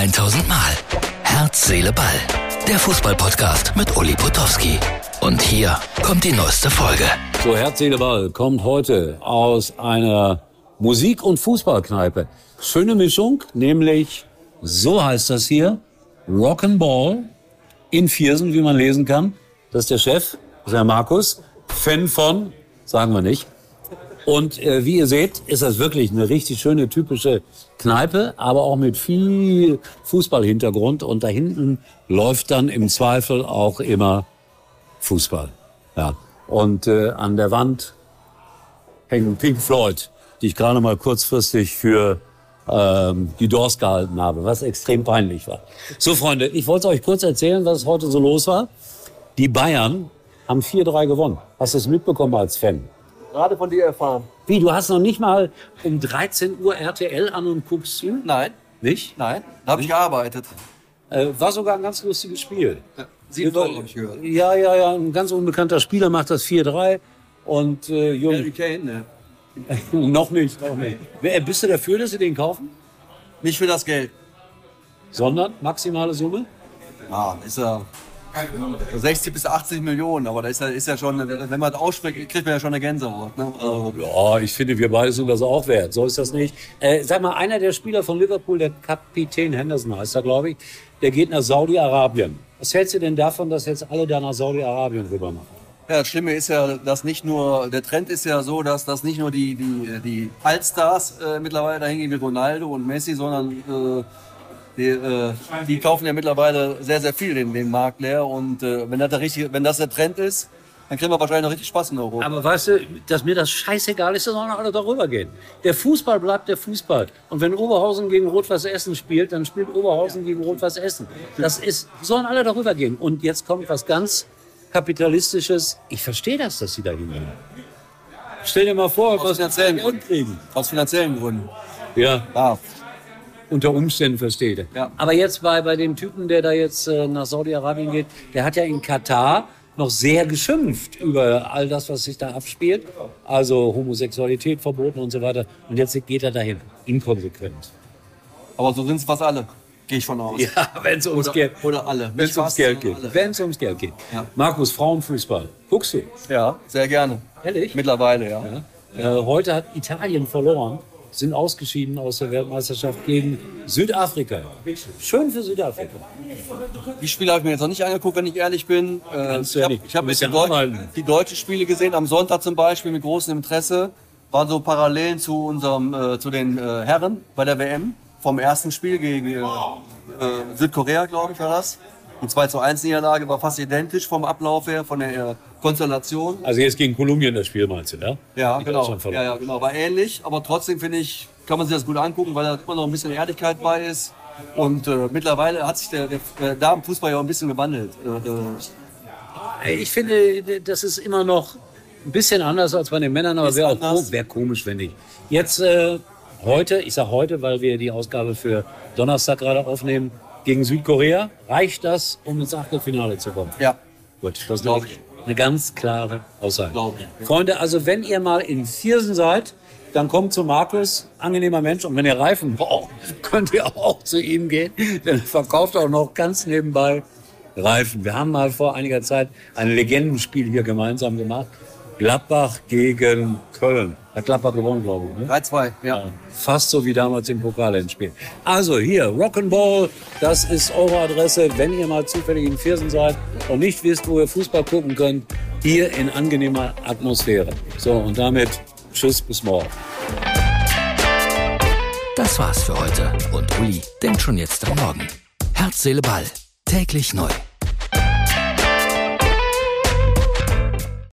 1000 Mal. Herz, Seele, Ball. Der Fußballpodcast mit Uli Potowski. Und hier kommt die neueste Folge. So, Herz, Seele, Ball kommt heute aus einer Musik- und Fußballkneipe. Schöne Mischung, nämlich, so heißt das hier, Rock'n'Ball in Viersen, wie man lesen kann. Das ist der Chef, der Markus, Fan von, sagen wir nicht. Und äh, wie ihr seht, ist das wirklich eine richtig schöne, typische Kneipe, aber auch mit viel Fußballhintergrund. Und da hinten läuft dann im Zweifel auch immer Fußball. Ja. Und äh, an der Wand hängen Pink Floyd, die ich gerade mal kurzfristig für ähm, die Doors gehalten habe, was extrem peinlich war. So, Freunde, ich wollte euch kurz erzählen, was heute so los war. Die Bayern haben 4-3 gewonnen. Hast du es mitbekommen als Fan? Gerade von dir erfahren. Wie, du hast noch nicht mal um 13 Uhr RTL an und guckst zu? Nein, Nicht? nein, da habe ich gearbeitet. Äh, war sogar ein ganz lustiges Spiel. Sieben Tore habe ich gehört. Ja, ja, ja, ein ganz unbekannter Spieler macht das 4-3 und äh, Jung, Harry Kane, ne? noch nicht, noch nicht. Wer- Bist du dafür, dass sie den kaufen? Nicht für das Geld. Sondern maximale Summe? Ja, ist ja 60 bis 80 Millionen, aber da ist ja, ist ja schon, wenn man das ausspricht, kriegt man ja schon eine Gänsehaut. Ne? Also, Ja, ich finde, wir beide sind das auch wert. So ist das nicht. Äh, sag mal, einer der Spieler von Liverpool, der Kapitän Henderson heißt er, glaube ich, der geht nach Saudi-Arabien. Was hältst du denn davon, dass jetzt alle da nach Saudi-Arabien rüber machen? Ja, das Schlimme ist ja, dass nicht nur, der Trend ist ja so, dass, dass nicht nur die, die, die Allstars äh, mittlerweile dahin gehen wie Ronaldo und Messi, sondern äh, die, äh, die kaufen ja mittlerweile sehr, sehr viel den, den Markt leer. Und äh, wenn, das der richtige, wenn das der Trend ist, dann kriegen wir wahrscheinlich noch richtig Spaß in Europa. Aber weißt du, dass mir das scheißegal ist, dass sollen alle darüber gehen. Der Fußball bleibt der Fußball. Und wenn Oberhausen gegen Rot-Weiß Essen spielt, dann spielt Oberhausen gegen Rot-Weiß Essen. Das ist, sollen alle darüber gehen. Und jetzt kommt was ganz Kapitalistisches. Ich verstehe das, dass sie da hingehen. Stell dir mal vor, Aus was finanziellen Gründen. kriegen. Aus finanziellen Gründen. Ja, Ja, unter Umständen verstehe ich. Ja. Aber jetzt bei, bei dem Typen, der da jetzt äh, nach Saudi-Arabien geht, der hat ja in Katar noch sehr geschimpft über all das, was sich da abspielt. Also Homosexualität verboten und so weiter. Und jetzt geht er dahin. Inkonsequent. aber so sind es fast alle. Gehe ich von aus. Ja, wenn es ums Oder- Geld oder alle. Wenn es ums Geld geht. Wenn es ums Geld geht. Ja. Markus, Frauenfußball. Guckst du? Ja, sehr gerne. Ehrlich? Mittlerweile, ja. Ja. Äh, heute hat Italien verloren, sind ausgeschieden aus der Weltmeisterschaft gegen Südafrika. Schön für Südafrika. Die Spiele habe ich mir jetzt noch nicht angeguckt, wenn ich ehrlich bin. Äh, ich habe hab die, Deu die deutschen Spiele gesehen, am Sonntag zum Beispiel mit großem Interesse. Waren so Parallelen zu unserem, äh, zu den äh, Herren bei der WM. Vom ersten Spiel gegen äh, äh, Südkorea, glaube ich, war das. Die 2 zu 1 Niederlage war fast identisch vom Ablauf her, von der äh, Konstellation. Also jetzt gegen Kolumbien das Spiel meinst du, ja? Ja, Die genau. Ja, ja, genau. War ähnlich, aber trotzdem finde ich, kann man sich das gut angucken, weil da immer noch ein bisschen Ehrlichkeit bei ist. Und äh, mittlerweile hat sich der, der, der Damenfußball ja auch ein bisschen gewandelt. Äh, äh, Ich finde, das ist immer noch ein bisschen anders als bei den Männern, aber wäre auch wär komisch, wenn nicht. Jetzt äh, heute, ich sage heute, weil wir die Ausgabe für Donnerstag gerade aufnehmen, gegen Südkorea, reicht das, um ins Achtelfinale zu kommen? ja. Gut, das ist Glaub eine, ganz klare Aussage. Glaub ich. Freunde, also wenn ihr mal in Viersen seid, dann kommt zu Markus, angenehmer Mensch. Und wenn ihr Reifen braucht, könnt ihr auch zu ihm gehen. Denn er verkauft auch noch ganz nebenbei Reifen. Wir haben mal vor einiger Zeit ein Legendenspiel hier gemeinsam gemacht. Gladbach gegen Köln. Hat Gladbach gewonnen, glaube ich. Ne? 3-2, ja. Fast so wie damals im Pokalendspiel. Also hier, Rock'n'Ball, das ist eure Adresse, wenn ihr mal zufällig in Viersen seid und nicht wisst, wo ihr Fußball gucken könnt. Hier in angenehmer Atmosphäre. So, und damit tschüss, bis morgen. Das war's für heute. Und Uli denkt schon jetzt am Morgen. Herz, Seele, Ball. Täglich neu.